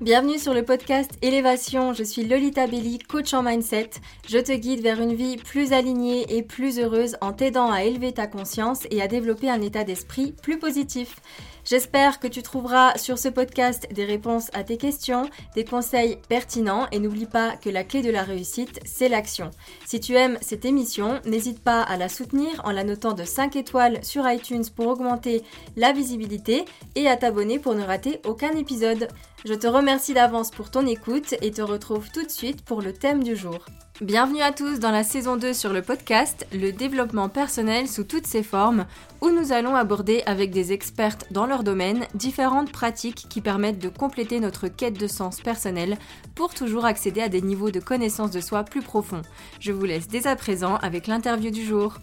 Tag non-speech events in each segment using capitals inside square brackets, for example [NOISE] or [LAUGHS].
Bienvenue sur le podcast Élévation, je suis Lolita Belli, coach en mindset. Je te guide vers une vie plus alignée et plus heureuse en t'aidant à élever ta conscience et à développer un état d'esprit plus positif. J'espère que tu trouveras sur ce podcast des réponses à tes questions, des conseils pertinents et n'oublie pas que la clé de la réussite, c'est l'action. Si tu aimes cette émission, n'hésite pas à la soutenir en la notant de 5 étoiles sur iTunes pour augmenter la visibilité et à t'abonner pour ne rater aucun épisode. Je te remercie d'avance pour ton écoute et te retrouve tout de suite pour le thème du jour. Bienvenue à tous dans la saison 2 sur le podcast Le développement personnel sous toutes ses formes, où nous allons aborder avec des expertes dans leur domaine différentes pratiques qui permettent de compléter notre quête de sens personnel pour toujours accéder à des niveaux de connaissance de soi plus profonds. Je vous laisse dès à présent avec l'interview du jour.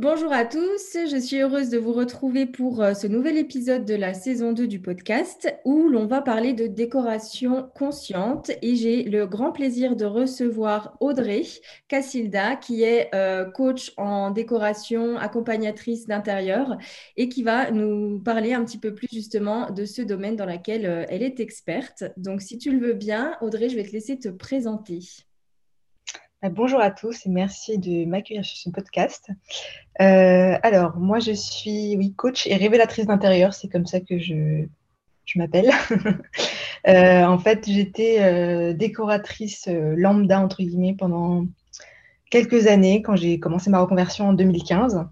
Bonjour à tous, je suis heureuse de vous retrouver pour euh, ce nouvel épisode de la saison 2 du podcast où l'on va parler de décoration consciente et j'ai le grand plaisir de recevoir Audrey Cassilda qui est euh, coach en décoration, accompagnatrice d'intérieur et qui va nous parler un petit peu plus justement de ce domaine dans lequel euh, elle est experte. Donc si tu le veux bien, Audrey, je vais te laisser te présenter. Euh, bonjour à tous et merci de m'accueillir sur ce podcast. Euh, alors, moi, je suis coach et révélatrice d'intérieur, c'est comme ça que je, je m'appelle. [LAUGHS] Euh, en fait, j'étais décoratrice lambda, entre guillemets, pendant quelques années, quand j'ai commencé ma reconversion en 2015.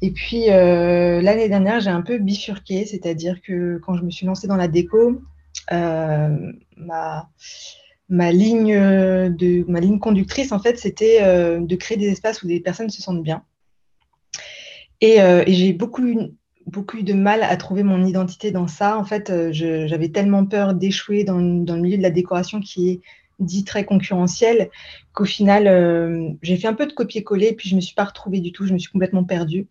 Et puis, l'année dernière, j'ai un peu bifurqué, c'est-à-dire que quand je me suis lancée dans la déco, ma ma ligne, euh, de, ma ligne conductrice, en fait, c'était euh, de créer des espaces où des personnes se sentent bien. Et, euh, j'ai beaucoup, beaucoup eu de mal à trouver mon identité dans ça. En fait, j'avais tellement peur d'échouer dans, dans, le milieu de la décoration qui est dit très concurrentiel qu'au final, j'ai fait un peu de copier-coller, puis je ne me suis pas retrouvée du tout, je me suis complètement perdue.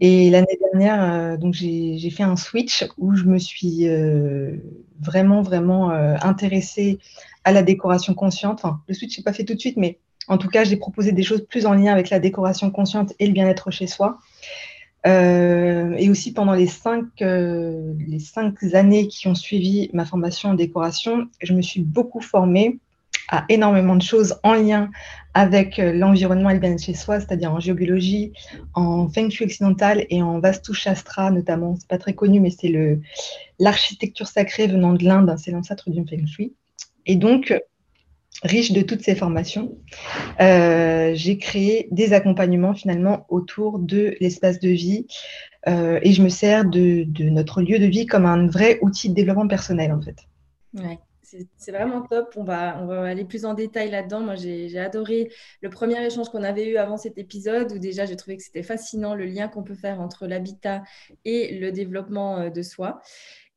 Et l'année dernière, donc j'ai fait un switch où je me suis vraiment, vraiment intéressée à la décoration consciente. Enfin, le switch, je pas fait tout de suite, mais en tout cas, j'ai proposé des choses plus en lien avec la décoration consciente et le bien-être chez soi. Euh, et aussi pendant les cinq, euh, les cinq années qui ont suivi ma formation en décoration, je me suis beaucoup formée à énormément de choses en lien avec euh, l'environnement et le bien-être chez soi, c'est-à-dire en géobiologie, en feng shui occidental et en vastu shastra notamment. C'est pas très connu, mais c'est l'architecture sacrée venant de l'Inde, c'est l'ancêtre du feng shui. Et donc, riche de toutes ces formations, euh, j'ai créé des accompagnements finalement autour de l'espace de vie euh, et je me sers de, notre lieu de vie comme un vrai outil de développement personnel en fait. Ouais. C'est vraiment top. On va, on va aller plus en détail là-dedans. Moi, j'ai adoré le premier échange qu'on avait eu avant cet épisode où déjà j'ai trouvé que c'était fascinant le lien qu'on peut faire entre l'habitat et le développement euh, de soi.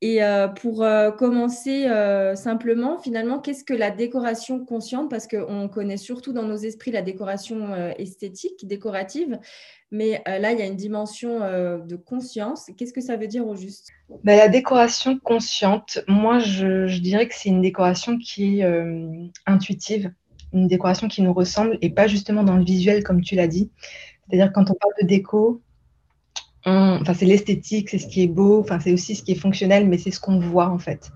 Et euh, pour euh, commencer euh, simplement, finalement, qu'est-ce que la décoration consciente? Parce qu'on connaît surtout dans nos esprits la décoration esthétique, décorative, mais là, il y a une dimension de conscience. Qu'est-ce que ça veut dire au juste? Bah, La décoration consciente, moi, je, je dirais que c'est une décoration qui est intuitive, une décoration qui nous ressemble et pas justement dans le visuel, comme tu l'as dit. C'est-à-dire quand on parle de déco, enfin, c'est l'esthétique, c'est ce qui est beau, enfin, c'est aussi ce qui est fonctionnel, mais c'est ce qu'on voit en fait.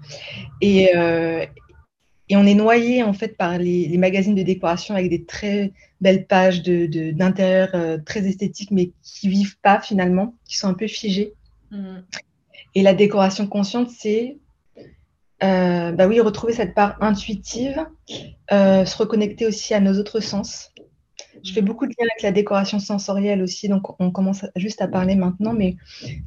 Et, euh, et, on est noyé en fait par les, magazines de décoration avec des très belles pages d'intérieur de, euh, très esthétiques, mais qui vivent pas finalement, qui sont un peu figées. Mmh. Et la décoration consciente, c'est euh, bah oui, retrouver cette part intuitive, se reconnecter aussi à nos autres sens, je fais beaucoup de liens avec la décoration sensorielle aussi, donc on commence juste à parler maintenant, mais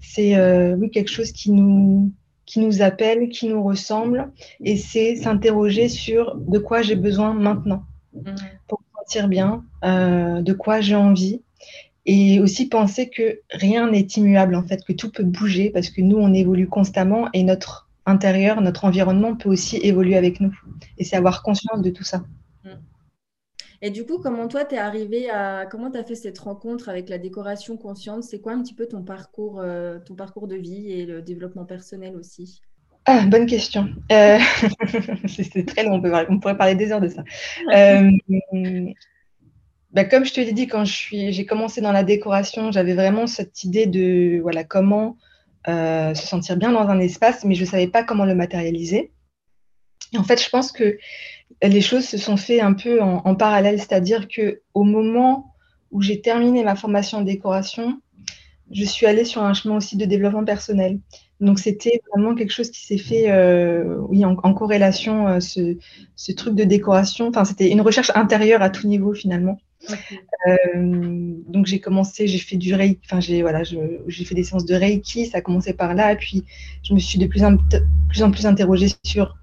c'est euh, oui, quelque chose qui nous, qui nous appelle, qui nous ressemble, et c'est s'interroger sur de quoi j'ai besoin maintenant mm. pour me sentir bien, euh, de quoi j'ai envie, et aussi penser que rien n'est immuable en fait, que tout peut bouger parce que nous on évolue constamment et notre intérieur, notre environnement peut aussi évoluer avec nous. Et c'est avoir conscience de tout ça. Et du coup, comment toi, tu es arrivé à. Comment tu as fait cette rencontre avec la décoration consciente? C'est quoi un petit peu ton parcours, euh, ton parcours de vie et le développement personnel aussi? Ah, bonne question. Euh, [LAUGHS] c'est très long, on, pourrait parler des heures de ça. Euh, bah, comme je te l'ai dit, quand j'ai commencé dans la décoration, j'avais vraiment cette idée de voilà, comment se sentir bien dans un espace, mais je ne savais pas comment le matérialiser. en fait, je pense que les choses se sont faites un peu en, parallèle, c'est-à-dire que au moment où j'ai terminé ma formation en décoration, je suis allée sur un chemin aussi de développement personnel. Donc c'était vraiment quelque chose qui s'est fait, euh, oui, en, corrélation, euh, ce, truc de décoration. Enfin, c'était une recherche intérieure à tout niveau finalement. Euh, donc j'ai commencé, j'ai fait du reiki, enfin j'ai voilà, j'ai fait des séances de reiki, ça a commencé par là, et puis je me suis de plus en plus, en plus interrogée sur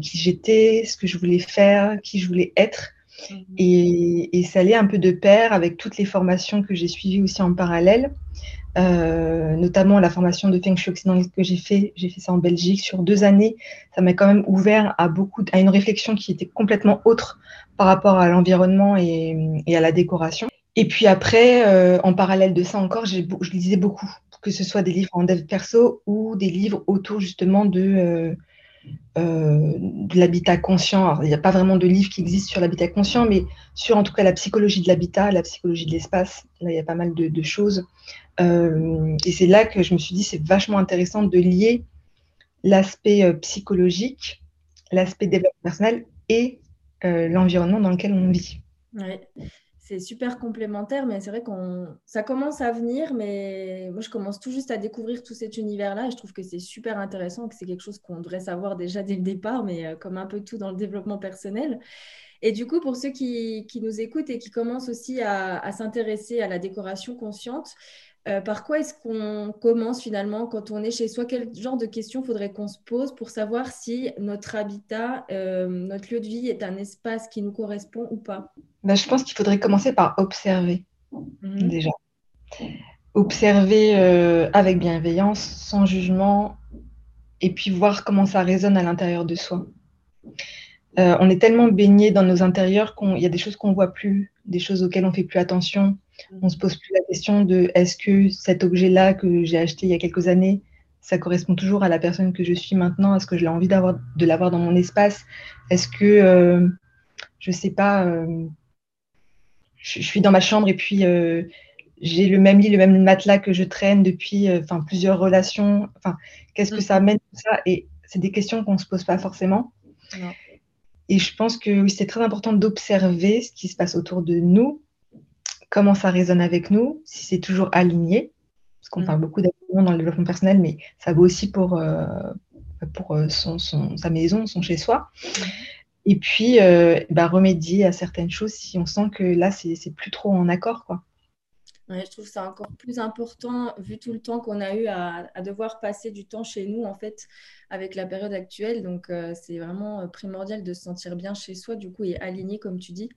qui j'étais, ce que je voulais faire, qui je voulais être. Mhm. Et, et, ça allait un peu de pair avec toutes les formations que j'ai suivies aussi en parallèle. Euh, notamment la formation de Feng Shui occidental que j'ai fait. J'ai fait ça en Belgique sur deux années. Ça m'a quand même ouvert à beaucoup, à une réflexion qui était complètement autre par rapport à l'environnement et, à la décoration. Et puis après, euh, en parallèle de ça encore, je lisais beaucoup, que ce soit des livres en dev perso ou des livres autour justement de euh, euh, de l'habitat conscient. il n'y a pas vraiment de livre qui existe sur l'habitat conscient, mais sur en tout cas la psychologie de l'habitat, la psychologie de l'espace. Là, il y a pas mal de, choses. Euh, et c'est là que je me suis dit, c'est vachement intéressant de lier l'aspect euh, psychologique, l'aspect développement personnel et l'environnement dans lequel on vit. Ouais c'est super complémentaire, mais c'est vrai qu'on ça commence à venir, mais moi je commence tout juste à découvrir tout cet univers-là je trouve que c'est super intéressant, que c'est quelque chose qu'on devrait savoir déjà dès le départ, mais euh, comme un peu tout dans le développement personnel. Et du coup, pour ceux qui, nous écoutent et qui commencent aussi à s'intéresser à la décoration consciente, euh, par quoi est-ce qu'on commence finalement quand on est chez soi? Quel genre de questions faudrait qu'on se pose pour savoir si notre habitat, euh, notre lieu de vie est un espace qui nous correspond ou pas? Ben, Je pense qu'il faudrait commencer par observer mhm. déjà. Observer euh, avec bienveillance, sans jugement, et puis voir comment ça résonne à l'intérieur de soi. on est tellement baigné dans nos intérieurs qu'il y a des choses qu'on ne voit plus, des choses auxquelles on ne fait plus attention on se pose plus la question de est-ce que cet objet-là que j'ai acheté il y a quelques années, ça correspond toujours à la personne que je suis maintenant? Est-ce que j'ai envie d'avoir, de l'avoir dans mon espace? Est-ce que, euh, je ne sais pas, euh, je, suis dans ma chambre et puis euh, j'ai le même lit, le même matelas que je traîne depuis enfin plusieurs relations. Enfin, qu'est-ce que ça amène tout ça? Et c'est des questions qu'on ne se pose pas forcément. Et je pense que c'est très important d'observer ce qui se passe autour de nous comment ça résonne avec nous, si c'est toujours aligné, parce qu'on mm. parle beaucoup d'alignement dans le développement personnel, mais ça vaut aussi pour, euh, pour euh, son, sa maison, son chez-soi. Mm. Et puis, euh, bah, remédier à certaines choses si on sent que là, c'est plus trop en accord. Quoi. je trouve ça encore plus important vu tout le temps qu'on a eu à, devoir passer du temps chez nous en fait avec la période actuelle. Donc c'est vraiment primordial de se sentir bien chez soi du coup et aligné comme tu dis.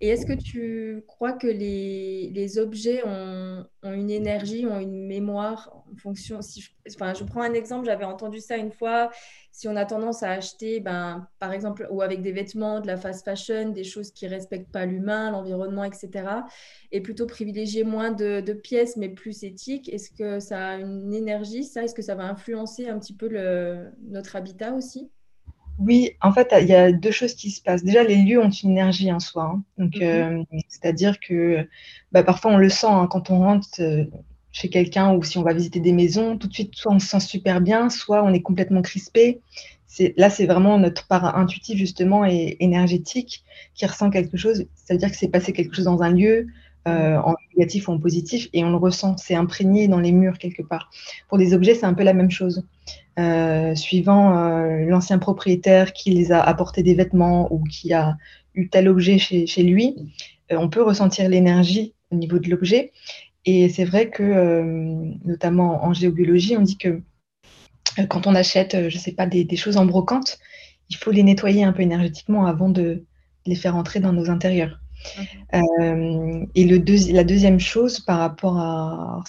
Et est-ce que tu crois que les, objets ont, une énergie, ont une mémoire en fonction si je, enfin, je prends un exemple, j'avais entendu ça une fois. Si on a tendance à acheter, ben, par exemple, ou avec des vêtements, de la fast fashion, des choses qui ne respectent pas l'humain, l'environnement, etc., et plutôt privilégier moins de, de pièces, mais plus éthiques, est-ce que ça a une énergie, ça? Est-ce que ça va influencer un petit peu le, notre habitat aussi? Oui, en fait, il y a deux choses qui se passent. Déjà, les lieux ont une énergie en soi. Hein. Donc, mhm. euh, c'est-à-dire que bah, parfois, on le sent hein, quand on rentre euh, chez quelqu'un ou si on va visiter des maisons, tout de suite, soit on se sent super bien, soit on est complètement crispé. Là, c'est vraiment notre part intuitive, justement, et énergétique qui ressent quelque chose. Ça veut dire que c'est passé quelque chose dans un lieu, euh, en négatif ou en positif, et on le ressent, c'est imprégné dans les murs quelque part. Pour les objets, c'est un peu la même chose. Euh, suivant euh, l'ancien propriétaire qui les a apporté des vêtements ou qui a eu tel objet chez lui, on peut ressentir l'énergie au niveau de l'objet. Et c'est vrai que, notamment en géobiologie, on dit que quand on achète, je ne sais pas, des, des, choses en brocante, il faut les nettoyer un peu énergétiquement avant de les faire entrer dans nos intérieurs. Euh, et le la deuxième chose par rapport à,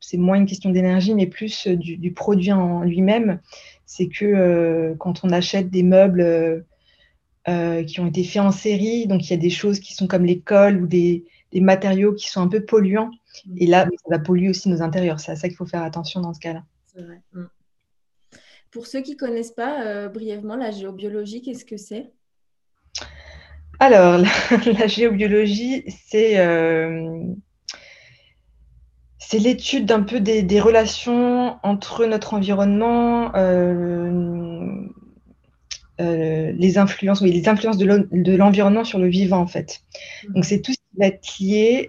c'est moins une question d'énergie, mais plus euh, du, produit en lui-même, c'est que euh, quand on achète des meubles qui ont été faits en série, donc il y a des choses qui sont comme les cols ou des, des matériaux qui sont un peu polluants, et là, ça va polluer aussi nos intérieurs. C'est à ça qu'il faut faire attention dans ce cas-là. Mm. Pour ceux qui ne connaissent pas brièvement la géobiologie, qu'est-ce que c'est? Alors, [LAUGHS] la, géobiologie, c'est euh, c'est l'étude d'un peu des, relations entre notre environnement, euh, les influences, oui, les influences de l'environnement sur le vivant, en fait. Mmh. Donc, c'est tout qui.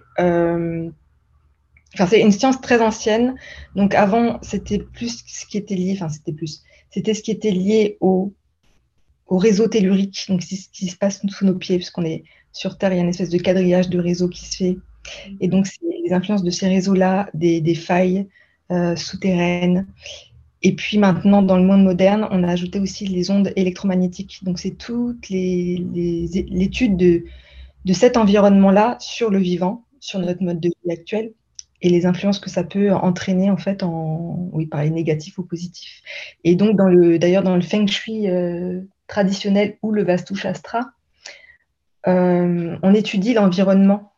Enfin, c'est une science très ancienne. Donc, avant, c'était plus ce qui était lié, enfin, c'était plus, c'était ce qui était lié au, au réseau tellurique. Donc, c'est ce qui se passe sous nos pieds, puisqu'on est sur Terre, il y a une espèce de quadrillage de réseaux qui se fait. Et donc, c'est les influences de ces réseaux-là, des, des, failles euh, souterraines. Et puis maintenant, dans le monde moderne, on a ajouté aussi les ondes électromagnétiques. Donc, c'est toute l'étude de, de cet environnement-là sur le vivant, sur notre mode de vie actuel, et les influences que ça peut entraîner en fait en oui par les négatifs ou positifs. Et donc dans le d'ailleurs dans le feng shui euh, traditionnel ou le vastu shastra, euh, on étudie l'environnement,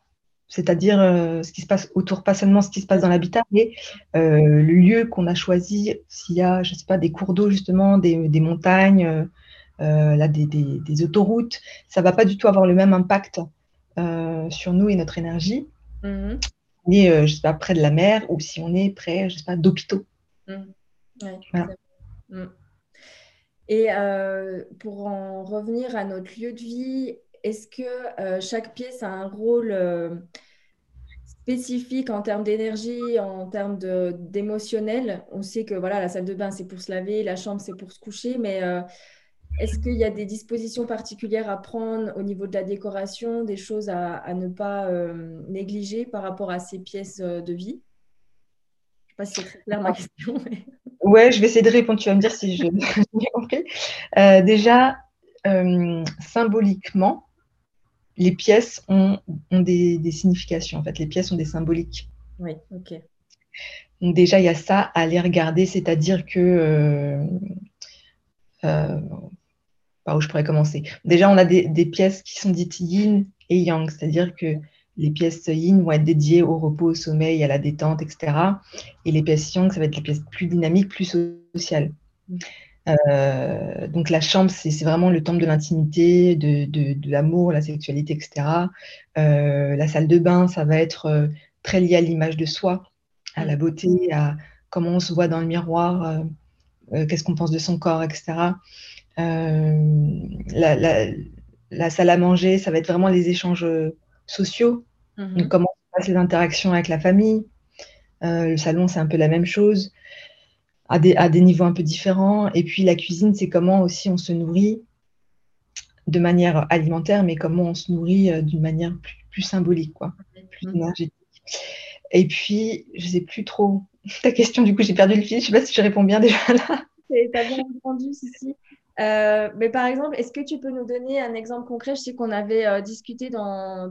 c'est-à-dire euh, ce qui se passe autour, pas seulement ce qui se passe dans l'habitat, mais le lieu qu'on a choisi, s'il y a, je sais pas, des cours d'eau justement, des, montagnes, là, des, autoroutes, ça va pas du tout avoir le même impact sur nous et notre énergie. Mm-hmm. On est, je sais pas, près de la mer ou si on est près, je sais pas, d'hôpitaux. Mm. Mm. Et pour en revenir à notre lieu de vie est-ce que euh, chaque pièce a un rôle euh, spécifique en termes d'énergie, en termes d'émotionnel? On sait que voilà, la salle de bain, c'est pour se laver, la chambre, c'est pour se coucher, mais euh, est-ce qu'il y a des dispositions particulières à prendre au niveau de la décoration, des choses à, ne pas négliger par rapport à ces pièces de vie? Je ne sais pas si c'est très clair ma question. Mais... [LAUGHS] Ouais, je vais essayer de répondre. Tu vas me dire si je [LAUGHS] j'ai compris. déjà, symboliquement, les pièces ont, des, significations. En fait, les pièces ont des symboliques. Oui, ok. Donc déjà, il y a ça à aller regarder, c'est-à-dire que... Euh, euh, par où je pourrais commencer Déjà, on a des, pièces qui sont dites yin et yang, c'est-à-dire que les pièces yin vont être dédiées au repos, au sommeil, à la détente, etc. Et les pièces yang, ça va être les pièces plus dynamiques, plus sociales. Euh, donc la chambre, c'est vraiment le temple de l'intimité, de, l'amour, la sexualité, etc. Euh, la salle de bain, ça va être euh, très lié à l'image de soi, à la beauté, à comment on se voit dans le miroir, qu'est-ce qu'on pense de son corps, etc. La, salle à manger, ça va être vraiment les échanges sociaux, mm-hmm. comment se passent les interactions avec la famille. le salon, c'est un peu la même chose à des, niveaux un peu différents. Et puis la cuisine, c'est comment aussi on se nourrit de manière alimentaire, mais comment on se nourrit euh, d'une manière plus, symbolique, quoi, plus mm. énergétique. Et puis, je ne sais plus trop [LAUGHS] ta question, du coup, j'ai perdu le fil. Je ne sais pas si je réponds bien déjà là. Bien répondu, si, si. Euh, mais par exemple, est-ce que tu peux nous donner un exemple concret? Je sais qu'on avait euh, discuté dans,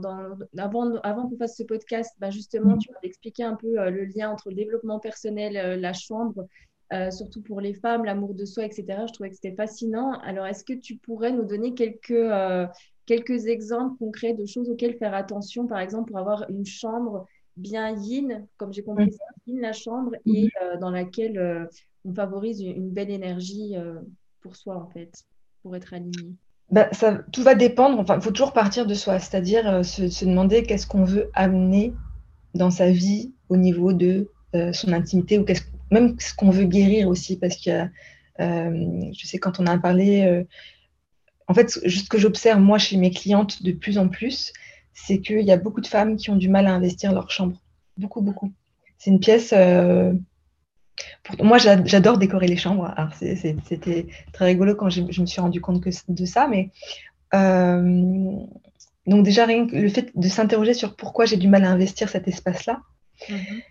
avant, avant qu'on fasse ce podcast, bah, justement, mm. tu m'avais expliqué un peu le lien entre le développement personnel, la chambre euh, surtout pour les femmes, l'amour de soi, etc. Je trouvais que c'était fascinant. Alors, est-ce que tu pourrais nous donner quelques, euh, quelques exemples concrets de choses auxquelles faire attention, par exemple, pour avoir une chambre bien yin, comme j'ai compris, c'est yin la chambre, et euh, dans laquelle on favorise une, belle énergie pour soi, en fait, pour être aligné bah, ça, tout va dépendre, enfin, il faut toujours partir de soi, c'est-à-dire se, se, demander qu'est-ce qu'on veut amener dans sa vie au niveau de son intimité ou qu'est-ce même ce qu'on veut guérir aussi, parce que euh, je sais quand on a parlé, euh, en fait, ce que j'observe moi chez mes clientes de plus en plus, c'est qu'il y a beaucoup de femmes qui ont du mal à investir leur chambre. Beaucoup, beaucoup. C'est une pièce. Euh, pour... Moi, j'adore décorer les chambres. C'était très rigolo quand je, me suis rendu compte que de ça, mais donc déjà rien que le fait de s'interroger sur pourquoi j'ai du mal à investir cet espace-là, mm-hmm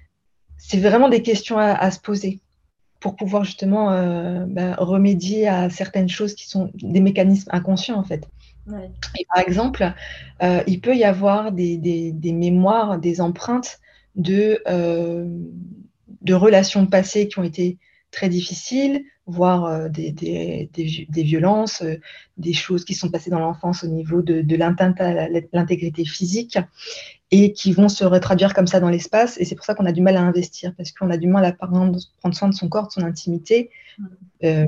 c'est vraiment des questions à, se poser pour pouvoir justement euh, bah, remédier à certaines choses qui sont des mécanismes inconscients en fait. Et par exemple, euh, il peut y avoir des, mémoires, des empreintes de, euh, de relations passées qui ont été très difficiles, voire des, violences, des choses qui sont passées dans l'enfance au niveau de, de l'intégrité physique et qui vont se retraduire comme ça dans l'espace. Et c'est pour ça qu'on a du mal à investir, parce qu'on a du mal à prendre soin de son corps, de son intimité. Mm. Euh,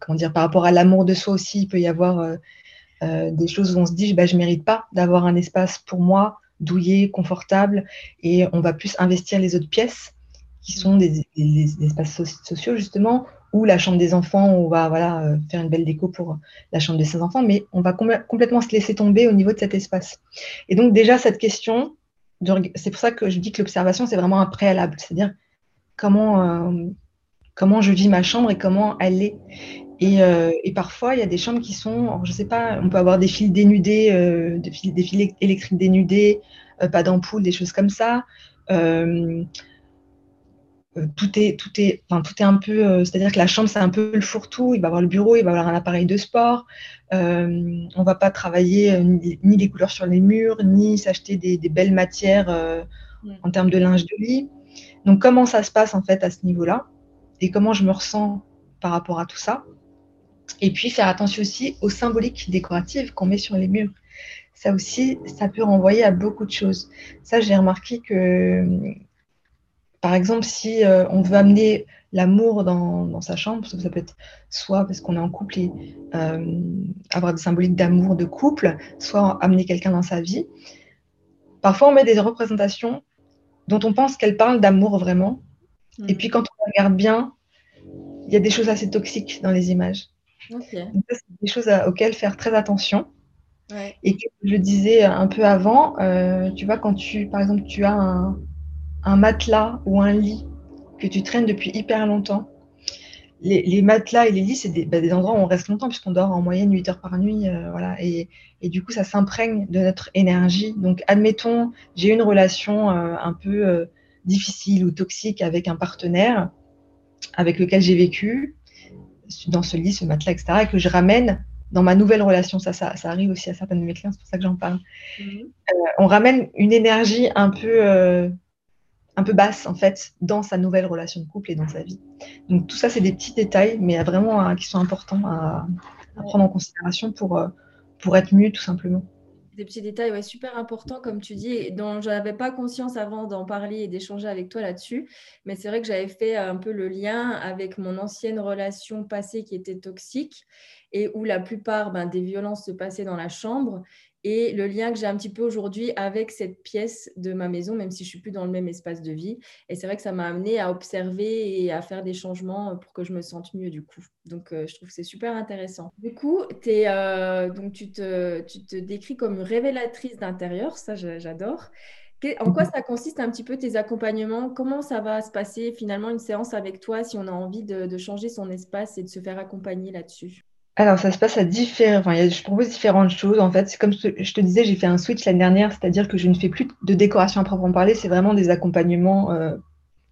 comment dire, par rapport à l'amour de soi aussi, il peut y avoir euh, euh, des choses où on se dit, bah, je ne mérite pas d'avoir un espace pour moi, douillet, confortable, et on va plus investir les autres pièces qui sont des, espaces sociaux justement, ou la chambre des enfants, on va voilà, euh, faire une belle déco pour la chambre de ses enfants, mais on va complètement se laisser tomber au niveau de cet espace. Et donc déjà, cette question, c'est pour ça que je dis que l'observation, c'est vraiment un préalable, c'est-à-dire comment, euh, comment je vis ma chambre et comment elle est. Et, euh, parfois, il y a des chambres qui sont, je sais pas, on peut avoir des fils dénudés, des, fils, des, fils, électriques dénudés, pas d'ampoule, des choses comme ça. Tout est, tout est, enfin, tout est un peu, euh, c'est-à-dire que la chambre, c'est un peu le fourre-tout. Il va avoir le bureau, il va avoir un appareil de sport. Euh, on va pas travailler ni, les couleurs sur les murs, ni s'acheter des, belles matières en termes de linge de lit. Donc, comment ça se passe en fait à ce niveau-là et comment je me ressens par rapport à tout ça? Et puis, faire attention aussi aux symboliques décoratives qu'on met sur les murs. Ça aussi, ça peut renvoyer à beaucoup de choses. Ça, j'ai remarqué que par exemple, si euh, on veut amener l'amour dans, sa chambre, ça peut être soit parce qu'on est en couple et euh, avoir des symboliques d'amour de couple, soit amener quelqu'un dans sa vie. Parfois, on met des représentations dont on pense qu'elles parlent d'amour vraiment. Et puis, quand on regarde bien, il y a des choses assez toxiques dans les images. Donc, c'est des choses auxquelles faire très attention. Et comme je le disais un peu avant, euh, tu vois, quand tu, par exemple, tu as un, un matelas ou un lit que tu traînes depuis hyper longtemps, les, matelas et les lits, c'est bah, des, endroits où on reste longtemps puisqu'on dort en moyenne 8 heures par nuit. Euh, voilà, et, du coup, ça s'imprègne de notre énergie. Donc, admettons, j'ai une relation euh, un peu euh, difficile ou toxique avec un partenaire avec lequel j'ai vécu dans ce lit, ce matelas, etc., et que je ramène dans ma nouvelle relation. Ça, ça, arrive aussi à certaines de mes clients, c'est pour ça que j'en parle. Mmh. on ramène une énergie un peu un peu basse en fait dans sa nouvelle relation de couple et dans sa vie. Donc tout ça c'est des petits détails mais vraiment hein, qui sont importants à, prendre en considération pour, euh, pour être mieux tout simplement. Des petits détails ouais, super importants comme tu dis dont je n'avais pas conscience avant d'en parler et d'échanger avec toi là-dessus. Mais c'est vrai que j'avais fait un peu le lien avec mon ancienne relation passée qui était toxique et où la plupart ben, des violences se passaient dans la chambre et le lien que j'ai un petit peu aujourd'hui avec cette pièce de ma maison, même si je suis plus dans le même espace de vie. Et c'est vrai que ça m'a amené à observer et à faire des changements pour que je me sente mieux du coup. Donc, euh, je trouve que c'est super intéressant. Du coup, es, euh, donc tu, te, tu te décris comme une révélatrice d'intérieur, ça j'adore. En quoi ça consiste un petit peu tes accompagnements? Comment ça va se passer finalement une séance avec toi si on a envie de changer son espace et de se faire accompagner là-dessus? Alors, ça se passe à différents. Enfin, je propose différentes choses. En fait, c'est comme je te disais, j'ai fait un switch l'année dernière, c'est-à-dire que je ne fais plus de décoration à proprement parler. C'est vraiment des accompagnements euh,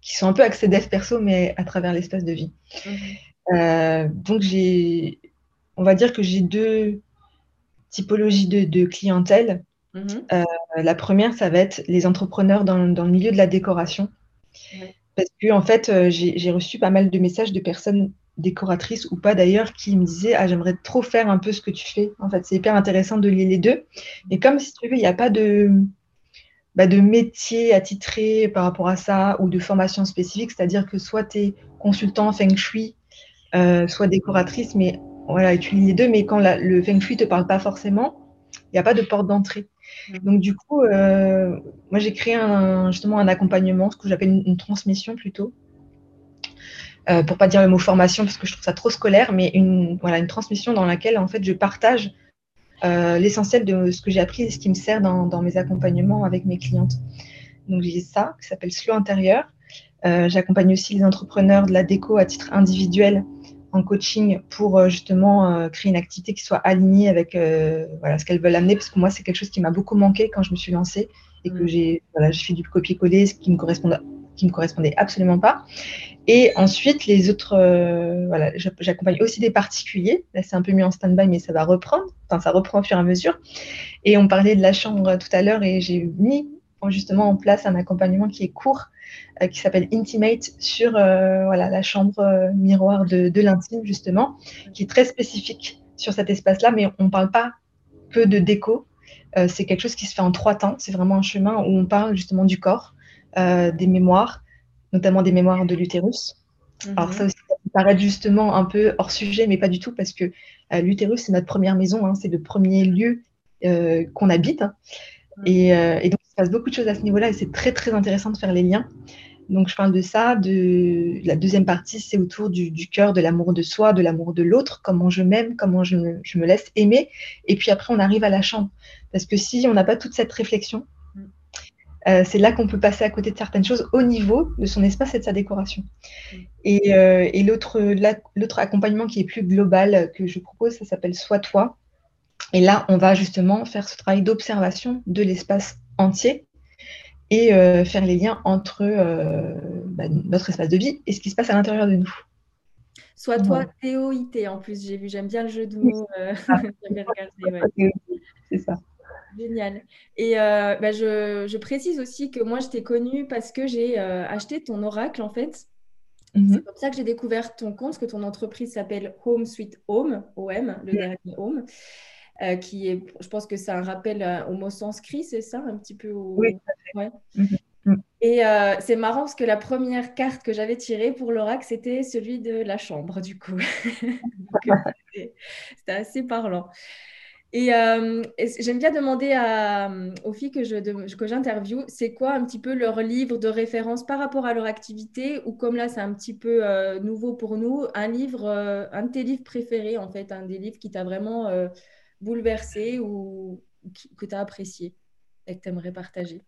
qui sont un peu accès dev perso, mais à travers l'espace de vie. Euh, donc, j'ai, on va dire que j'ai deux typologies de, clientèle. Mhm. Euh, la première, ça va être les entrepreneurs dans, le milieu de la décoration. Parce que, en fait, j'ai reçu pas mal de messages de personnes décoratrice ou pas d'ailleurs, qui me disait Ah, j'aimerais trop faire un peu ce que tu fais. En fait, c'est hyper intéressant de lier les deux. Et comme si tu veux, il n'y a pas de, bah, de métier attitré par rapport à ça ou de formation spécifique, c'est-à-dire que soit tu es consultant feng shui, euh, soit décoratrice, mais voilà, tu lis les deux, mais quand le feng shui ne te parle pas forcément, il n'y a pas de porte d'entrée. Mmh. Donc du coup, euh, moi j'ai créé un, justement un accompagnement, ce que j'appelle une, transmission plutôt, euh, pour pas dire le mot formation parce que je trouve ça trop scolaire, mais une, voilà, une transmission dans laquelle en fait je partage euh, l'essentiel de ce que j'ai appris et ce qui me sert dans, dans mes accompagnements avec mes clientes. Donc j'ai ça qui s'appelle Slow Intérieur. Euh, j'accompagne aussi les entrepreneurs de la déco à titre individuel en coaching pour euh, justement créer une activité qui soit alignée avec voilà, ce qu'elles veulent amener parce que moi c'est quelque chose qui m'a beaucoup manqué quand je me suis lancée et que mmh. j'ai voilà, fait du copier-coller, ce qui me correspondait qui me correspondait absolument pas. Et ensuite, les autres, euh, voilà, j'accompagne aussi des particuliers. Là, c'est un peu mis en stand-by, mais ça va reprendre. Enfin, ça reprend au fur et à mesure. Et on parlait de la chambre tout à l'heure et j'ai mis justement en place un accompagnement qui est court, euh, qui s'appelle Intimate sur euh, voilà, la chambre miroir de, de l'intime, justement, qui est très spécifique sur cet espace-là, mais on ne parle pas que de déco. c'est quelque chose qui se fait en trois temps. C'est vraiment un chemin où on parle justement du corps, des mémoires, notamment des mémoires de l'utérus. Alors ça mhm. aussi, ça peut paraître justement un peu hors sujet, mais pas du tout, parce que euh, l'utérus, c'est notre première maison, hein, c'est le premier lieu euh, qu'on habite. Mhm. Et, donc, il se passe beaucoup de choses à ce niveau-là, et c'est très, très intéressant de faire les liens. Donc, je parle de ça. De... La deuxième partie, c'est autour du, cœur, de l'amour de soi, de l'amour de l'autre, comment je m'aime, comment je me, laisse aimer. Et puis après, on arrive à la chambre. Parce que si on n'a pas toute cette réflexion. Euh, c'est là qu'on peut passer à côté de certaines choses au niveau de son espace et de sa décoration. Mm. Et, euh, et l'autre accompagnement qui est plus global que je propose, ça s'appelle Sois toi. Et là, on va justement faire ce travail d'observation de l'espace entier et euh, faire les liens entre bah, notre espace de vie et ce qui se passe à l'intérieur de nous. Soit toi, TOIT en plus, j'ai vu, j'aime bien le jeu de mots. Euh, [LAUGHS] c'est ça. Génial. Et bah, je, précise aussi que moi, je t'ai connue parce que j'ai acheté ton oracle, en fait. Mhm. C'est comme ça que j'ai découvert ton compte, que ton entreprise s'appelle Home Sweet Home, OM, le dernier Home. Euh, qui est, je pense que c'est un rappel euh, au mot sanskrit, c'est ça, un petit peu Oui. Ouais. Mhm. Mhm. Et euh, c'est marrant parce que la première carte que j'avais tirée pour l'oracle, c'était celui de la chambre, du coup. [LAUGHS] c'était assez parlant. Et, j'aime bien demander à, aux filles que, je, que j'interviewe, c'est quoi un petit peu leur livre de référence par rapport à leur activité, ou comme là c'est un petit peu nouveau pour nous, un livre, un de tes livres préférés en fait, un des livres qui t'a vraiment bouleversé ou que tu as apprécié et que tu aimerais partager?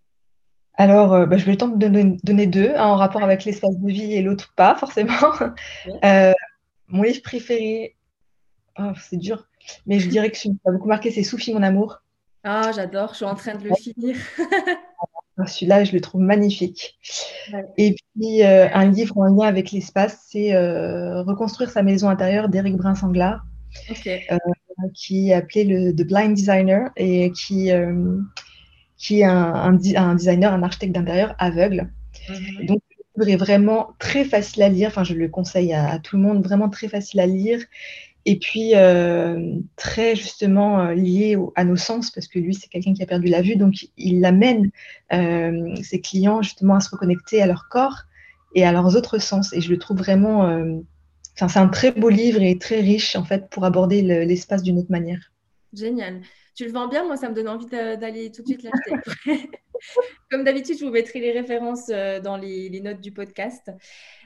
Alors, euh, bah, je vais tenter de donner, deux, un en rapport avec l'espace de vie et l'autre pas, forcément. [LAUGHS] Euh, mon livre préféré, oh, c'est dur, mais je dirais que celui qui m'a beaucoup marqué, c'est Sophie, mon amour. Ah, j'adore, je suis en train de le finir. Ah, celui-là, je le trouve magnifique. Et puis, euh, un livre en lien avec l'espace, c'est Reconstruire sa maison intérieure d'Éric Brun-Sanglard. qui est appelé le The Blind Designer et qui, qui est un, designer, un architecte d'intérieur aveugle. Mhm. Donc, le livre est vraiment très facile à lire. Enfin, je le conseille à, tout le monde, vraiment très facile à lire. Et puis, euh, très justement euh, lié à nos sens, parce que lui, c'est quelqu'un qui a perdu la vue. Donc, il amène euh, ses clients justement à se reconnecter à leur corps et à leurs autres sens. Et je le trouve vraiment. Enfin, c'est un très beau livre et très riche, en fait, pour aborder l'espace d'une autre manière. Génial tu le vends bien, moi, ça me donne envie d'aller tout de suite l'acheter. [LAUGHS] Comme d'habitude, je vous mettrai les références euh, dans les, notes du podcast.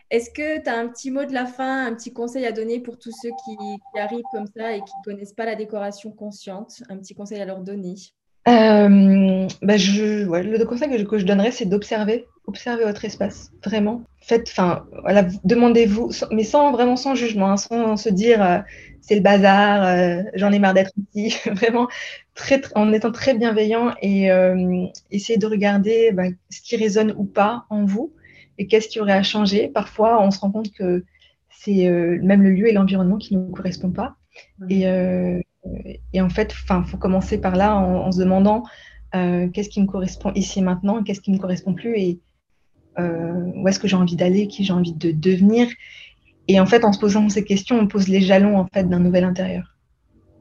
Est-ce que tu as un petit mot de la fin, un petit conseil à donner pour tous ceux qui, arrivent comme ça et qui ne connaissent pas la décoration consciente? Un petit conseil à leur donner. Euh, bah, Le conseil que je, que je donnerais, c'est d'observer, observer votre espace, vraiment. Faites, enfin, voilà, demandez-vous, mais sans vraiment sans jugement, hein, sans se dire euh, c'est le bazar, j'en ai marre d'être ici. [LAUGHS] vraiment, en étant très bienveillant et euh, essayer de regarder bah, ce qui résonne ou pas en vous et qu'est-ce qui aurait à changer. Parfois, on se rend compte que c'est euh, même le lieu et l'environnement qui ne nous correspondent pas. Et, euh, et, en fait, il faut commencer par là en, se demandant qu'est-ce qui me correspond ici et maintenant, qu'est-ce qui ne me correspond plus et où est-ce que j'ai envie d'aller, qui j'ai envie de devenir. Et en fait, en se posant ces questions, on pose les jalons en fait d'un nouvel intérieur.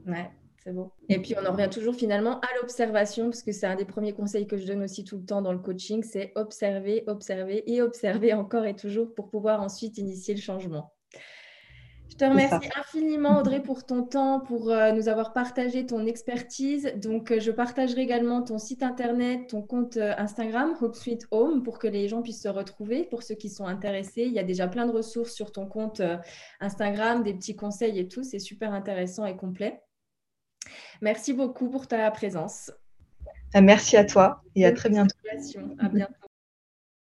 Ouais. C'est beau. Et puis, on en revient toujours finalement à l'observation, parce que c'est un des premiers conseils que je donne aussi tout le temps dans le coaching, c'est observer, observer et observer encore et toujours pour pouvoir ensuite initier le changement. Je te remercie infiniment, Audrey, pour ton temps, pour euh, nous avoir partagé ton expertise. Donc, euh, je partagerai également ton site internet, ton compte euh, Instagram, Hope Sweet Home, pour que les gens puissent se retrouver. Pour ceux qui sont intéressés, il y a déjà plein de ressources sur ton compte Instagram, des petits conseils et tout. C'est super intéressant et complet. Merci beaucoup pour ta présence. Merci à toi et à très bientôt. À bientôt.